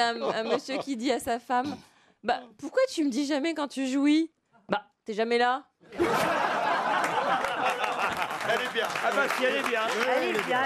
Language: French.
un, un monsieur qui dit à sa femme Bah, pourquoi tu me dis jamais quand tu jouis? Bah, t'es jamais là. Elle est bien. Ah bah si elle est bien. Elle est bien,